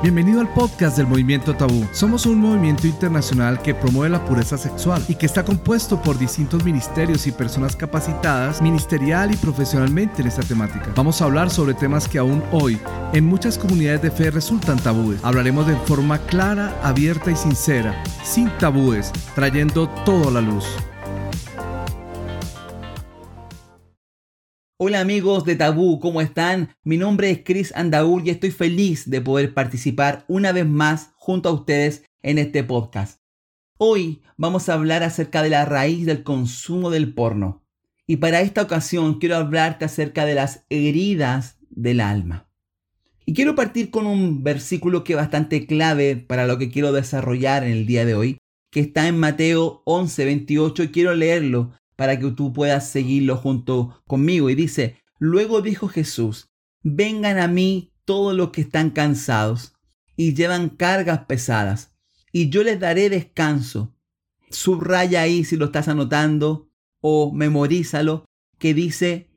Bienvenido al podcast del Movimiento Tabú. Somos un movimiento internacional que promueve la pureza sexual y que está compuesto por distintos ministerios y personas capacitadas ministerial y profesionalmente en esta temática. Vamos a hablar sobre temas que aún hoy en muchas comunidades de fe resultan tabúes. Hablaremos de forma clara, abierta y sincera, sin tabúes, trayendo todo a la luz. Hola amigos de Tabú, ¿cómo están? Mi nombre es Chris Andaur y estoy feliz de poder participar una vez más junto a ustedes en este podcast. Hoy vamos a hablar acerca de la raíz del consumo del porno. Y para esta ocasión quiero hablarte acerca de las heridas del alma. Y quiero partir con un versículo que es bastante clave para lo que quiero desarrollar en el día de hoy, que está en Mateo 11, 28 y quiero leerlo para que tú puedas seguirlo junto conmigo. Y dice, luego dijo Jesús, vengan a mí todos los que están cansados y llevan cargas pesadas, y yo les daré descanso. Subraya ahí si lo estás anotando o memorízalo, que dice,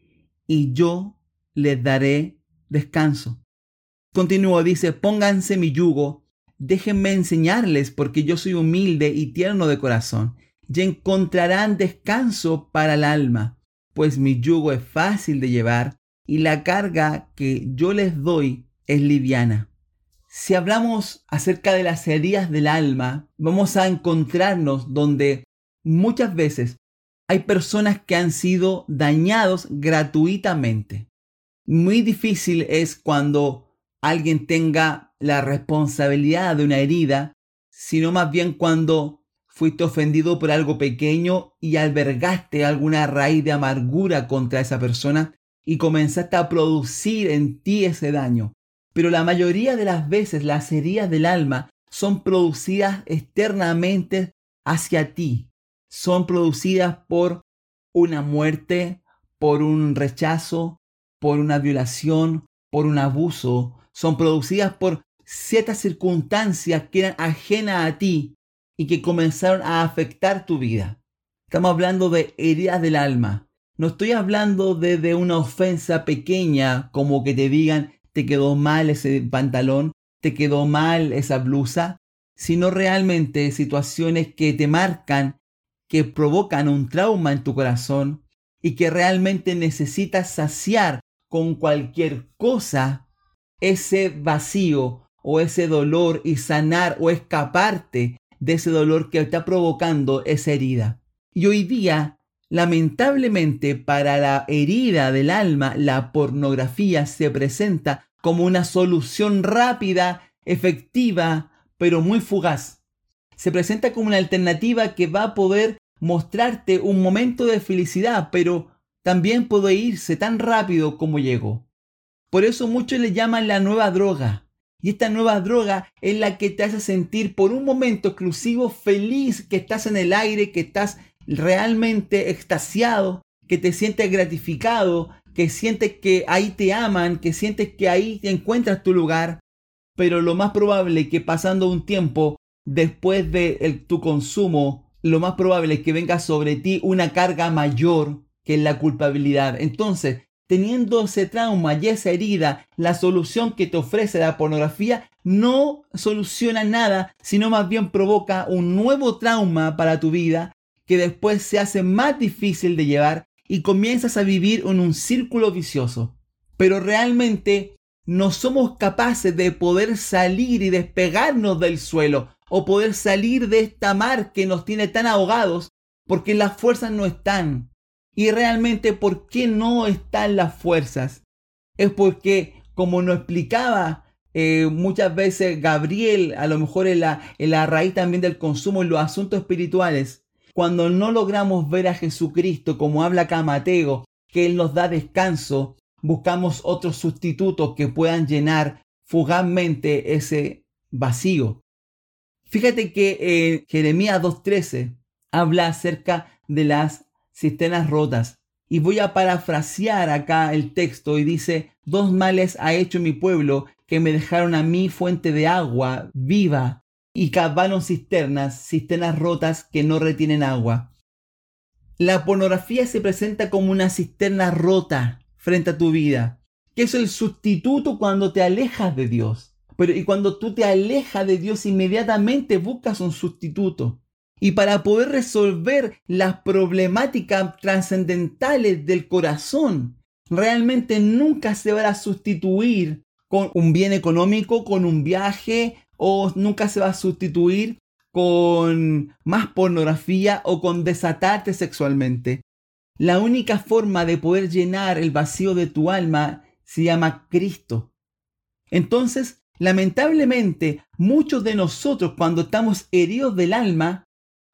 y yo les daré descanso. Continúo, dice, pónganse mi yugo, déjenme enseñarles, porque yo soy humilde y tierno de corazón y encontrarán descanso para el alma, pues mi yugo es fácil de llevar y la carga que yo les doy es liviana. Si hablamos acerca de las heridas del alma, vamos a encontrarnos donde muchas veces hay personas que han sido dañados gratuitamente. Muy difícil es cuando alguien tenga la responsabilidad de una herida, sino más bien cuando fuiste ofendido por algo pequeño y albergaste alguna raíz de amargura contra esa persona y comenzaste a producir en ti ese daño. Pero la mayoría de las veces las heridas del alma son producidas externamente hacia ti. Son producidas por una muerte, por un rechazo, por una violación, por un abuso. Son producidas por ciertas circunstancias que eran ajenas a ti y que comenzaron a afectar tu vida. Estamos hablando de heridas del alma. No estoy hablando de, una ofensa pequeña como que te digan te quedó mal ese pantalón, te quedó mal esa blusa, sino realmente situaciones que te marcan, que provocan un trauma en tu corazón y que realmente necesitas saciar con cualquier cosa ese vacío o ese dolor y sanar o escaparte de ese dolor que está provocando esa herida. Y hoy día, lamentablemente, para la herida del alma, la pornografía se presenta como una solución rápida, efectiva, pero muy fugaz. Se presenta como una alternativa que va a poder mostrarte un momento de felicidad, pero también puede irse tan rápido como llegó. Por eso muchos le llaman la nueva droga. Y esta nueva droga es la que te hace sentir por un momento exclusivo feliz, que estás en el aire, que estás realmente extasiado, que te sientes gratificado, que sientes que ahí te aman, que sientes que ahí te encuentras tu lugar. Pero lo más probable es que pasando un tiempo después de tu consumo, lo más probable es que venga sobre ti una carga mayor que la culpabilidad. Entonces, teniendo ese trauma y esa herida, la solución que te ofrece la pornografía no soluciona nada, sino más bien provoca un nuevo trauma para tu vida que después se hace más difícil de llevar y comienzas a vivir en un círculo vicioso. Pero realmente no somos capaces de poder salir y despegarnos del suelo o poder salir de esta mar que nos tiene tan ahogados porque las fuerzas no están. Y realmente, ¿por qué no están las fuerzas? Es porque, como nos explicaba eh, muchas veces Gabriel, a lo mejor en la, la raíz también del consumo en los asuntos espirituales, cuando no logramos ver a Jesucristo, como habla acá Mateo, que Él nos da descanso, buscamos otros sustitutos que puedan llenar fugazmente ese vacío. Fíjate que eh, Jeremías 2.13 habla acerca de las cisternas rotas. Y voy a parafrasear acá el texto y dice, dos males ha hecho mi pueblo que me dejaron a mí fuente de agua viva y cavaron cisternas, cisternas rotas que no retienen agua. La pornografía se presenta como una cisterna rota frente a tu vida, que es el sustituto cuando te alejas de Dios. Pero y cuando tú te alejas de Dios, inmediatamente buscas un sustituto. Y para poder resolver las problemáticas trascendentales del corazón, realmente nunca se va a sustituir con un bien económico, con un viaje, o nunca se va a sustituir con más pornografía o con desatarte sexualmente. La única forma de poder llenar el vacío de tu alma se llama Cristo. Entonces, lamentablemente, muchos de nosotros cuando estamos heridos del alma,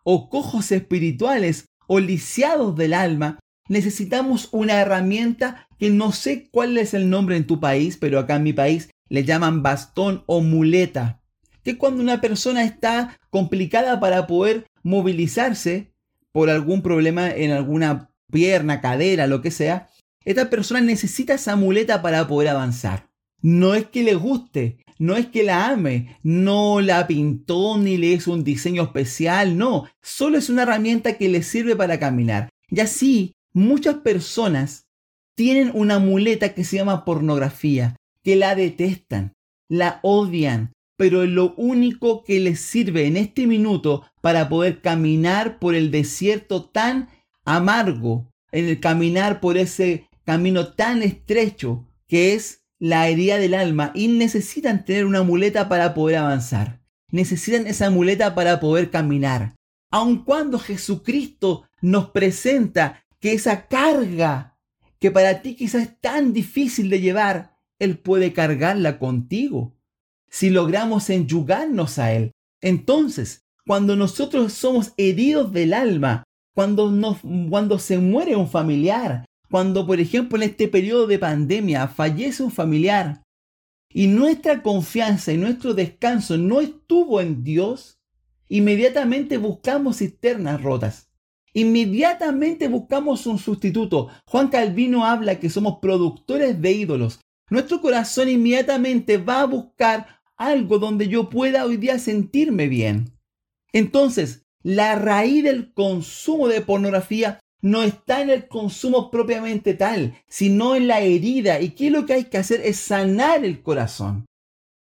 o cojos espirituales, o lisiados del alma, necesitamos una herramienta que no sé cuál es el nombre en tu país, pero acá en mi país le llaman bastón o muleta que cuando una persona está complicada para poder movilizarse por algún problema en alguna pierna, cadera, lo que sea, esta persona necesita esa muleta para poder avanzar. No es que le guste, no es que la ame, no la pintó ni le hizo un diseño especial, no, solo es una herramienta que le sirve para caminar. Y así, muchas personas tienen una muleta que se llama pornografía, que la detestan, la odian, pero es lo único que les sirve en este minuto para poder caminar por el desierto tan amargo, en el caminar por ese camino tan estrecho que es la herida del alma y necesitan tener una muleta para poder avanzar. Necesitan esa muleta para poder caminar. Aun cuando Jesucristo nos presenta que esa carga que para ti quizás es tan difícil de llevar, Él puede cargarla contigo si logramos enyugarnos a Él. Entonces, cuando nosotros somos heridos del alma, cuando, nos, cuando se muere un familiar, cuando por ejemplo en este periodo de pandemia fallece un familiar y nuestra confianza y nuestro descanso no estuvo en Dios, inmediatamente buscamos cisternas rotas. Inmediatamente buscamos un sustituto. Juan Calvino habla que somos productores de ídolos. Nuestro corazón inmediatamente va a buscar algo donde yo pueda hoy día sentirme bien. Entonces, la raíz del consumo de pornografía no está en el consumo propiamente tal, sino en la herida. ¿Y qué es lo que hay que hacer? Es sanar el corazón.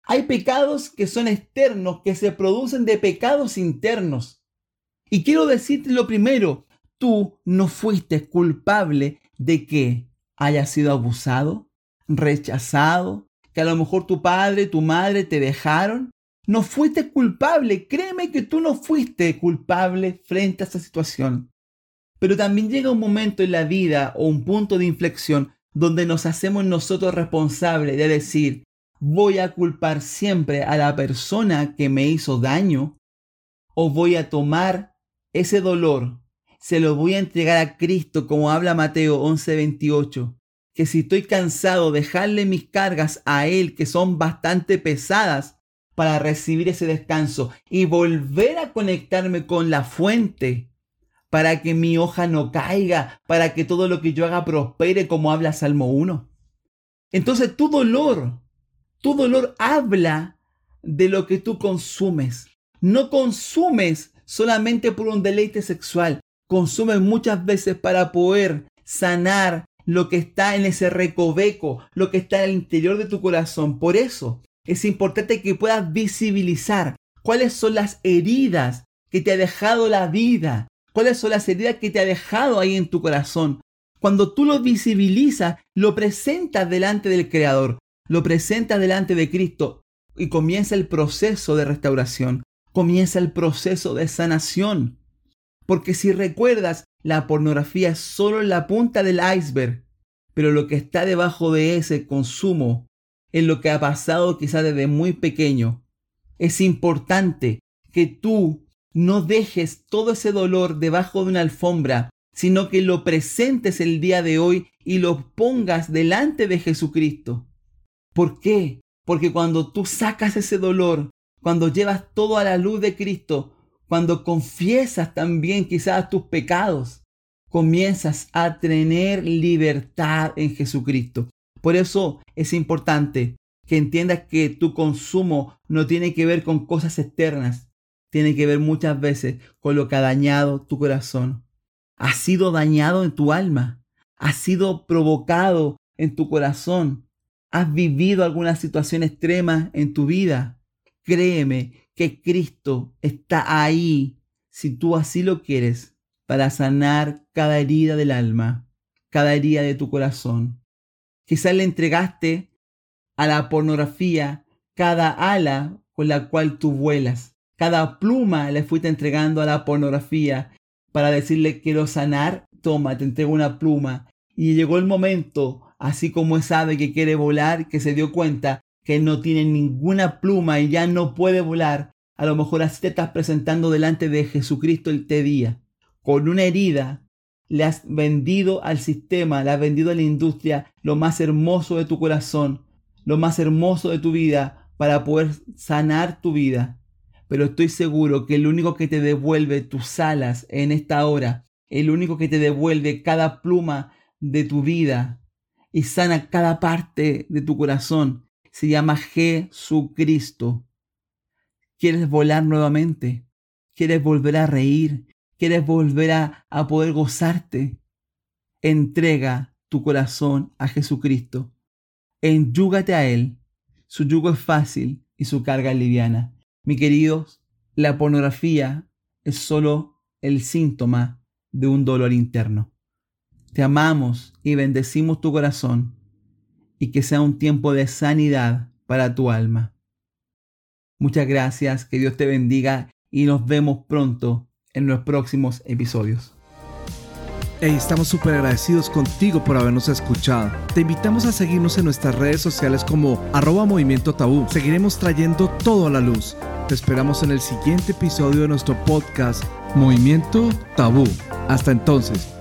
Hay pecados que son externos, que se producen de pecados internos. Y quiero decirte lo primero, tú no fuiste culpable de que hayas sido abusado, rechazado, que a lo mejor tu padre, tu madre te dejaron. No fuiste culpable, créeme que tú no fuiste culpable frente a esa situación. Pero también llega un momento en la vida o un punto de inflexión donde nos hacemos nosotros responsables de decir, voy a culpar siempre a la persona que me hizo daño o voy a tomar ese dolor, se lo voy a entregar a Cristo como habla Mateo 11:28 que si estoy cansado, dejarle mis cargas a Él, que son bastante pesadas, para recibir ese descanso y volver a conectarme con la fuente, para que mi hoja no caiga, para que todo lo que yo haga prospere, como habla Salmo 1. Entonces tu dolor, tu dolor habla de lo que tú consumes. No consumes solamente por un deleite sexual, consumes muchas veces para poder sanar lo que está en ese recoveco, lo que está en el interior de tu corazón. Por eso es importante que puedas visibilizar cuáles son las heridas que te ha dejado la vida, cuáles son las heridas que te ha dejado ahí en tu corazón. Cuando tú lo visibilizas, lo presentas delante del Creador, lo presentas delante de Cristo y comienza el proceso de restauración, comienza el proceso de sanación. Porque si recuerdas, la pornografía es solo la punta del iceberg, pero lo que está debajo de ese consumo es lo que ha pasado quizás desde muy pequeño. Es importante que tú no dejes todo ese dolor debajo de una alfombra, sino que lo presentes el día de hoy y lo pongas delante de Jesucristo. ¿Por qué? Porque cuando tú sacas ese dolor, cuando llevas todo a la luz de Cristo, cuando confiesas también quizás tus pecados, comienzas a tener libertad en Jesucristo. Por eso es importante que entiendas que tu consumo no tiene que ver con cosas externas, tiene que ver muchas veces con lo que ha dañado tu corazón. Ha sido dañado en tu alma, ha sido provocado en tu corazón. ¿Has vivido alguna situación extrema en tu vida? Créeme que Cristo está ahí, si tú así lo quieres, para sanar cada herida del alma, cada herida de tu corazón. Quizás le entregaste a la pornografía cada ala con la cual tú vuelas. Cada pluma le fuiste entregando a la pornografía para decirle quiero sanar. Toma, te entrego una pluma. Y llegó el momento, así como es ave que quiere volar, que se dio cuenta que no tiene ninguna pluma y ya no puede volar. A lo mejor así te estás presentando delante de Jesucristo el te día. Con una herida le has vendido al sistema, le has vendido a la industria lo más hermoso de tu corazón, lo más hermoso de tu vida para poder sanar tu vida. Pero estoy seguro que el único que te devuelve tus alas en esta hora, el único que te devuelve cada pluma de tu vida y sana cada parte de tu corazón, se llama Jesucristo. ¿Quieres volar nuevamente? ¿Quieres volver a reír? ¿Quieres volver a, poder gozarte? Entrega tu corazón a Jesucristo Enyúgate a Él. Su yugo es fácil y su carga liviana. Mi queridos, la pornografía es solo el síntoma de un dolor interno. Te amamos y bendecimos tu corazón y que sea un tiempo de sanidad para tu alma. Muchas gracias, que Dios te bendiga y nos vemos pronto en los próximos episodios. Estamos súper agradecidos contigo por habernos escuchado. Te invitamos a seguirnos en nuestras redes sociales como arroba movimiento tabú. Seguiremos trayendo todo a la luz. Te esperamos en el siguiente episodio de nuestro podcast Movimiento Tabú. Hasta entonces.